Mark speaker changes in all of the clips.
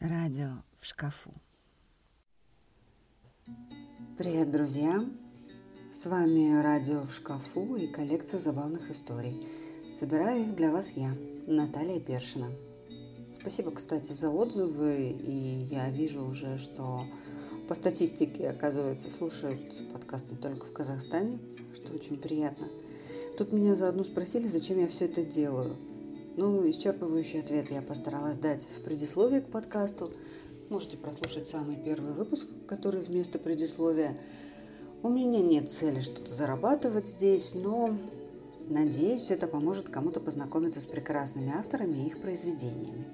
Speaker 1: Радио в шкафу. Привет, друзья! С вами радио в шкафу и коллекция забавных историй. Собираю их для вас я, Наталья Першина. Спасибо, кстати, за отзывы. И я вижу уже, что по статистике, оказывается, слушают подкаст не только в Казахстане, что очень приятно. Тут меня заодно спросили, зачем я все это делаю – ну, исчерпывающий ответ я постаралась дать в предисловии к подкасту. Можете прослушать самый первый выпуск, который вместо предисловия. У меня нет цели что-то зарабатывать здесь, но надеюсь, это поможет кому-то познакомиться с прекрасными авторами и их произведениями.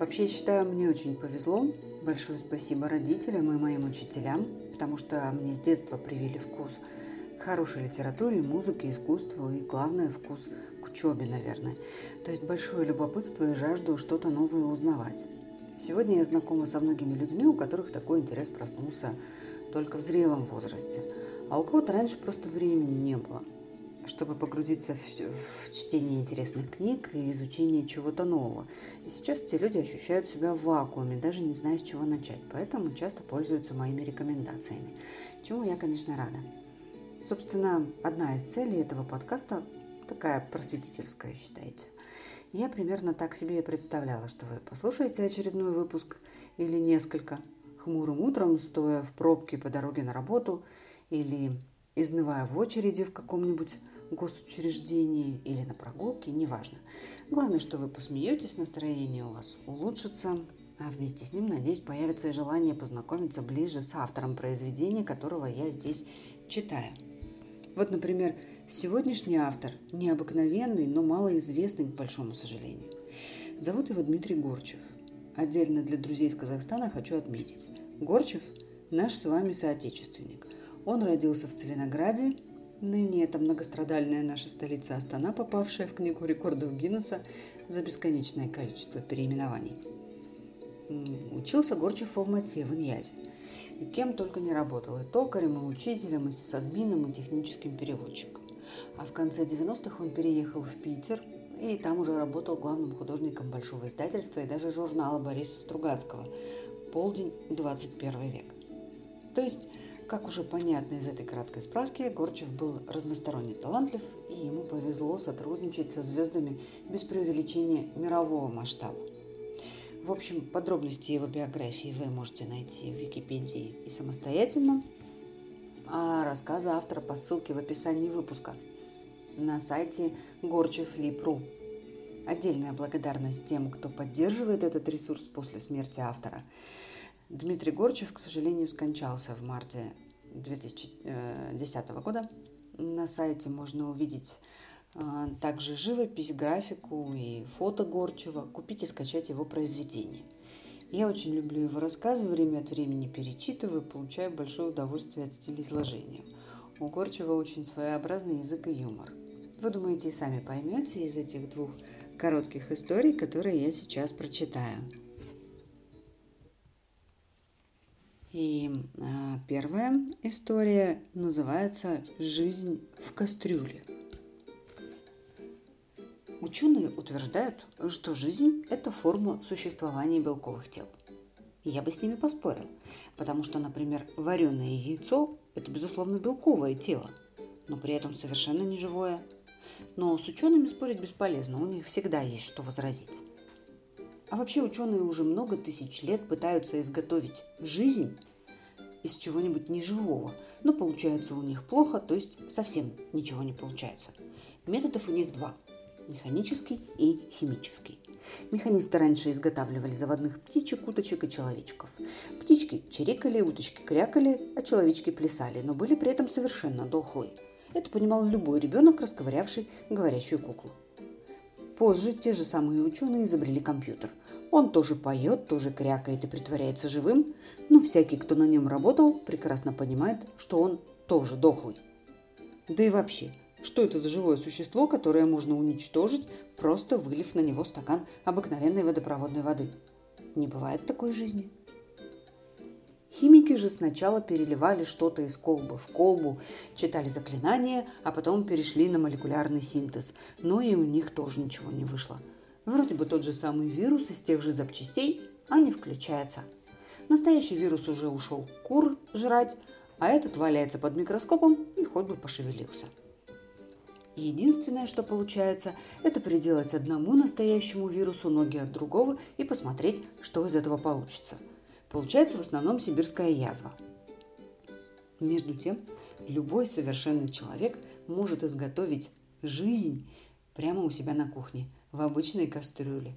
Speaker 1: Вообще, считаю, мне очень повезло. Большое спасибо родителям и моим учителям, потому что мне с детства привили вкус хорошей литературе, музыке, искусству и, главное, вкус учебе, наверное. То есть большое любопытство и жажду что-то новое узнавать. Сегодня я знакома со многими людьми, у которых такой интерес проснулся только в зрелом возрасте, а у кого-то раньше просто времени не было, чтобы погрузиться в, в чтение интересных книг и изучение чего-то нового. И сейчас те люди ощущают себя в вакууме, даже не зная, с чего начать, поэтому часто пользуются моими рекомендациями, чему я, конечно, рада. Собственно, одна из целей этого подкаста такая просветительская, считаете. Я примерно так себе и представляла, что вы послушаете очередной выпуск или несколько хмурым утром, стоя в пробке по дороге на работу или изнывая в очереди в каком-нибудь госучреждении или на прогулке, неважно. Главное, что вы посмеетесь, настроение у вас улучшится, а вместе с ним, надеюсь, появится и желание познакомиться ближе с автором произведения, которого я здесь читаю. Вот, например, сегодняшний автор необыкновенный, но малоизвестный, к большому сожалению. Зовут его Дмитрий Горчев. Отдельно для друзей из Казахстана хочу отметить. Горчев – наш с вами соотечественник. Он родился в Целинограде, ныне это многострадальная наша столица Астана, попавшая в Книгу рекордов Гиннесса за бесконечное количество переименований. Учился Горчев в Алмате, в Иньязе – и кем только не работал. И токарем, и учителем, и сисадмином, и техническим переводчиком. А в конце 90-х он переехал в Питер, и там уже работал главным художником большого издательства и даже журнала Бориса Стругацкого «Полдень, 21 век». То есть, как уже понятно из этой краткой справки, Горчев был разносторонне талантлив, и ему повезло сотрудничать со звездами без преувеличения мирового масштаба. В общем, подробности его биографии вы можете найти в Википедии и самостоятельно, а рассказы автора по ссылке в описании выпуска на сайте gorchev.lib.ru. Отдельная благодарность тем, кто поддерживает этот ресурс после смерти автора. Дмитрий Горчев, к сожалению, скончался в марте 2010 года. На сайте можно увидеть также живопись, графику и фото Горчева, купить и скачать его произведения. Я очень люблю его рассказы, время от времени перечитываю, получаю большое удовольствие от стиля изложения. У Горчева очень своеобразный язык и юмор. Вы думаете, сами поймете из этих двух коротких историй, которые я сейчас прочитаю. И э, первая история называется «Жизнь в кастрюле». Ученые утверждают, что жизнь – это форма существования белковых тел. я бы с ними поспорил, потому что, например, вареное яйцо – это, безусловно, белковое тело, но при этом совершенно не живое. Но с учеными спорить бесполезно, у них всегда есть что возразить. А вообще ученые уже много тысяч лет пытаются изготовить жизнь из чего-нибудь неживого, но получается у них плохо, то есть совсем ничего не получается. Методов у них два – механический и химический. Механисты раньше изготавливали заводных птичек, уточек и человечков. Птички чирикали, уточки крякали, а человечки плясали, но были при этом совершенно дохлые. Это понимал любой ребенок, расковырявший говорящую куклу. Позже те же самые ученые изобрели компьютер. Он тоже поет, тоже крякает и притворяется живым, но всякий, кто на нем работал, прекрасно понимает, что он тоже дохлый. Да и вообще, что это за живое существо, которое можно уничтожить, просто вылив на него стакан обыкновенной водопроводной воды? Не бывает такой жизни. Химики же сначала переливали что-то из колбы в колбу, читали заклинания, а потом перешли на молекулярный синтез. Но и у них тоже ничего не вышло. Вроде бы тот же самый вирус из тех же запчастей, а не включается. Настоящий вирус уже ушел кур жрать, а этот валяется под микроскопом и хоть бы пошевелился. Единственное, что получается, это приделать одному настоящему вирусу ноги от другого и посмотреть, что из этого получится. Получается в основном сибирская язва. Между тем, любой совершенный человек может изготовить жизнь прямо у себя на кухне, в обычной кастрюле.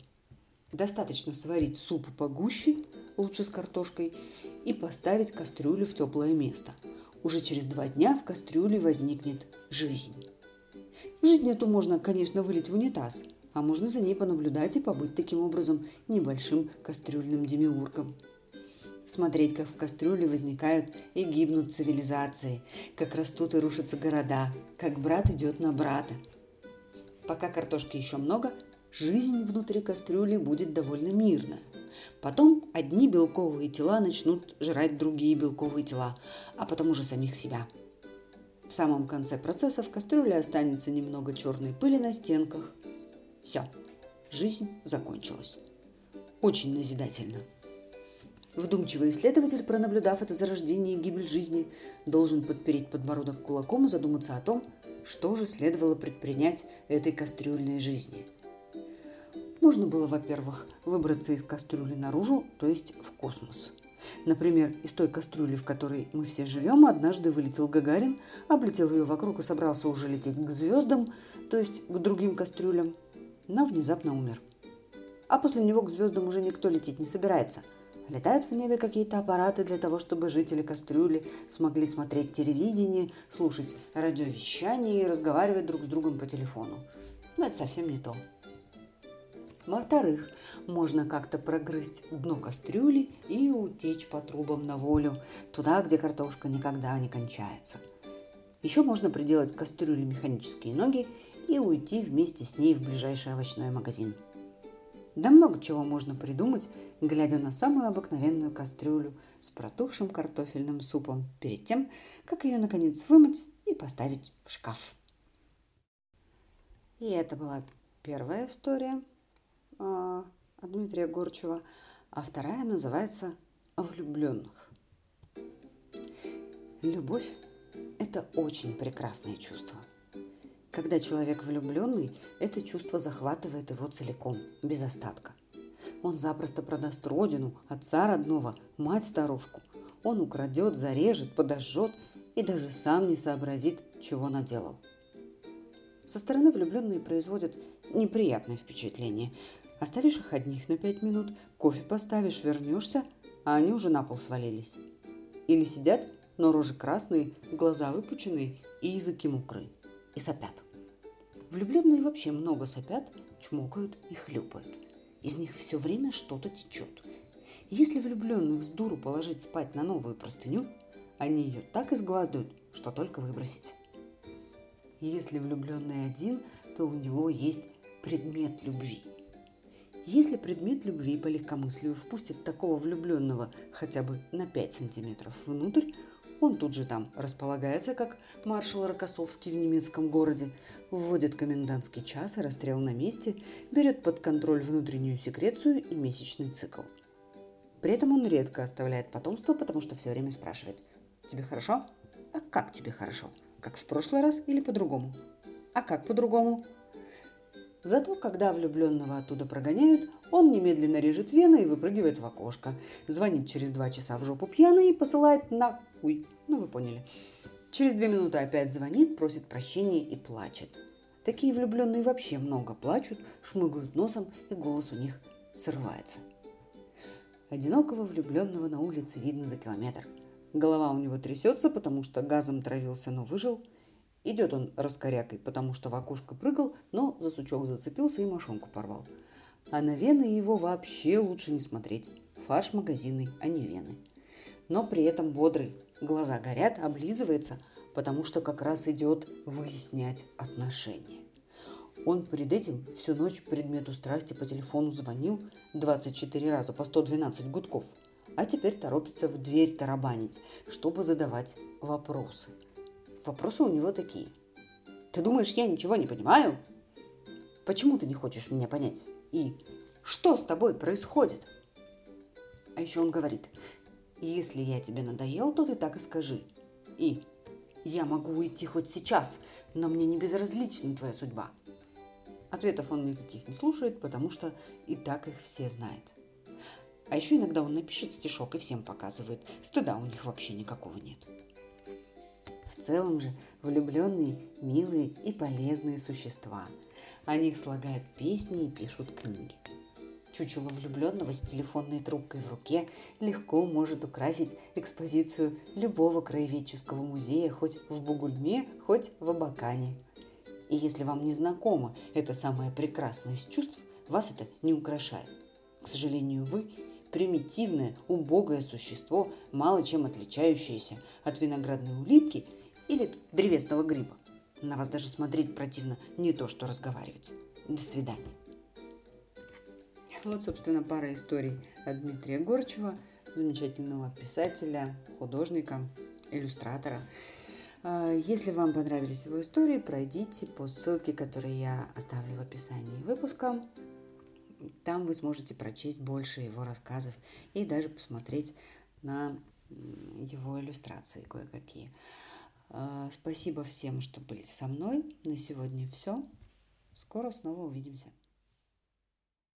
Speaker 1: Достаточно сварить суп погуще, лучше с картошкой, и поставить кастрюлю в теплое место. Уже через два дня в кастрюле возникнет жизнь. Жизнь эту можно, конечно, вылить в унитаз, а можно за ней понаблюдать и побыть таким образом небольшим кастрюльным демиургом. Смотреть, как в кастрюле возникают и гибнут цивилизации, как растут и рушатся города, как брат идет на брата. Пока картошки еще много, жизнь внутри кастрюли будет довольно мирная. Потом одни белковые тела начнут жрать другие белковые тела, а потом уже самих себя – в самом конце процесса в кастрюле останется немного черной пыли на стенках. Все, жизнь закончилась. Очень назидательно. Вдумчивый исследователь, пронаблюдав это зарождение и гибель жизни, должен подпереть подбородок кулаком и задуматься о том, что же следовало предпринять этой кастрюльной жизни. Можно было, во-первых, выбраться из кастрюли наружу, то есть в космос – Например, из той кастрюли, в которой мы все живем, однажды вылетел Гагарин, облетел ее вокруг и собрался уже лететь к звездам, то есть к другим кастрюлям, но внезапно умер. А после него к звездам уже никто лететь не собирается. Летают в небе какие-то аппараты для того, чтобы жители кастрюли смогли смотреть телевидение, слушать радиовещание и разговаривать друг с другом по телефону. Но это совсем не то. Во-вторых, можно как-то прогрызть дно кастрюли и утечь по трубам на волю, туда, где картошка никогда не кончается. Еще можно приделать к кастрюле механические ноги и уйти вместе с ней в ближайший овощной магазин. Да много чего можно придумать, глядя на самую обыкновенную кастрюлю с протухшим картофельным супом перед тем, как ее наконец вымыть и поставить в шкаф. И это была первая история – от Дмитрия Горчева, а вторая называется «О влюбленных». Любовь – это очень прекрасное чувство. Когда человек влюбленный, это чувство захватывает его целиком, без остатка. Он запросто продаст родину, отца родного, мать-старушку. Он украдет, зарежет, подожжет и даже сам не сообразит, чего наделал. Со стороны влюбленные производят неприятное впечатление – Оставишь их одних на пять минут, кофе поставишь, вернешься, а они уже на пол свалились. Или сидят, но рожи красные, глаза выпученные и языки мокрые. И сопят. Влюбленные вообще много сопят, чмокают и хлюпают. Из них все время что-то течет. Если влюбленных с дуру положить спать на новую простыню, они ее так изгваздают, что только выбросить. Если влюбленный один, то у него есть предмет любви – если предмет любви по легкомыслию впустит такого влюбленного хотя бы на 5 сантиметров внутрь, он тут же там располагается, как маршал Рокоссовский в немецком городе, вводит комендантский час и расстрел на месте, берет под контроль внутреннюю секрецию и месячный цикл. При этом он редко оставляет потомство, потому что все время спрашивает «Тебе хорошо? А как тебе хорошо? Как в прошлый раз или по-другому? А как по-другому? Зато, когда влюбленного оттуда прогоняют, он немедленно режет вены и выпрыгивает в окошко. Звонит через два часа в жопу пьяный и посылает на... Уй, ну вы поняли. Через две минуты опять звонит, просит прощения и плачет. Такие влюбленные вообще много плачут, шмыгают носом, и голос у них срывается. Одинокого влюбленного на улице видно за километр. Голова у него трясется, потому что газом травился, но выжил – Идет он раскорякой, потому что в окошко прыгал, но за сучок зацепился и мошонку порвал. А на вены его вообще лучше не смотреть. Фарш магазинный, а не вены. Но при этом бодрый. Глаза горят, облизывается, потому что как раз идет выяснять отношения. Он перед этим всю ночь предмету страсти по телефону звонил 24 раза по 112 гудков, а теперь торопится в дверь тарабанить, чтобы задавать вопросы – Вопросы у него такие. Ты думаешь, я ничего не понимаю? Почему ты не хочешь меня понять? И что с тобой происходит? еще он говорит, если я тебе надоел, то ты так и скажи. И я могу уйти хоть сейчас, но мне не безразлична твоя судьба. Ответов он никаких не слушает, потому что и так их все знает. А еще иногда он напишет стишок и всем показывает. Стыда у них вообще никакого нет. В целом же влюбленные милые и полезные существа. О них слагают песни и пишут книги. Чучело влюбленного с телефонной трубкой в руке легко может украсить экспозицию любого краеведческого музея хоть в Бугульме, хоть в Абакане. И если вам не знакомо это самое прекрасное из чувств, вас это не украшает. К сожалению, вы примитивное, убогое существо, мало чем отличающееся от виноградной улитки или древесного гриба. На вас даже смотреть противно, не то что разговаривать. До свидания. Вот, собственно, пара историй от Дмитрия Горчева, замечательного писателя, художника, иллюстратора. А, если вам понравились его истории, пройдите по ссылке, которую я оставлю в описании выпуска. Там вы сможете прочесть больше его рассказов и даже посмотреть на его иллюстрации кое-какие. А, спасибо всем, что были со мной. На сегодня все. Скоро снова увидимся.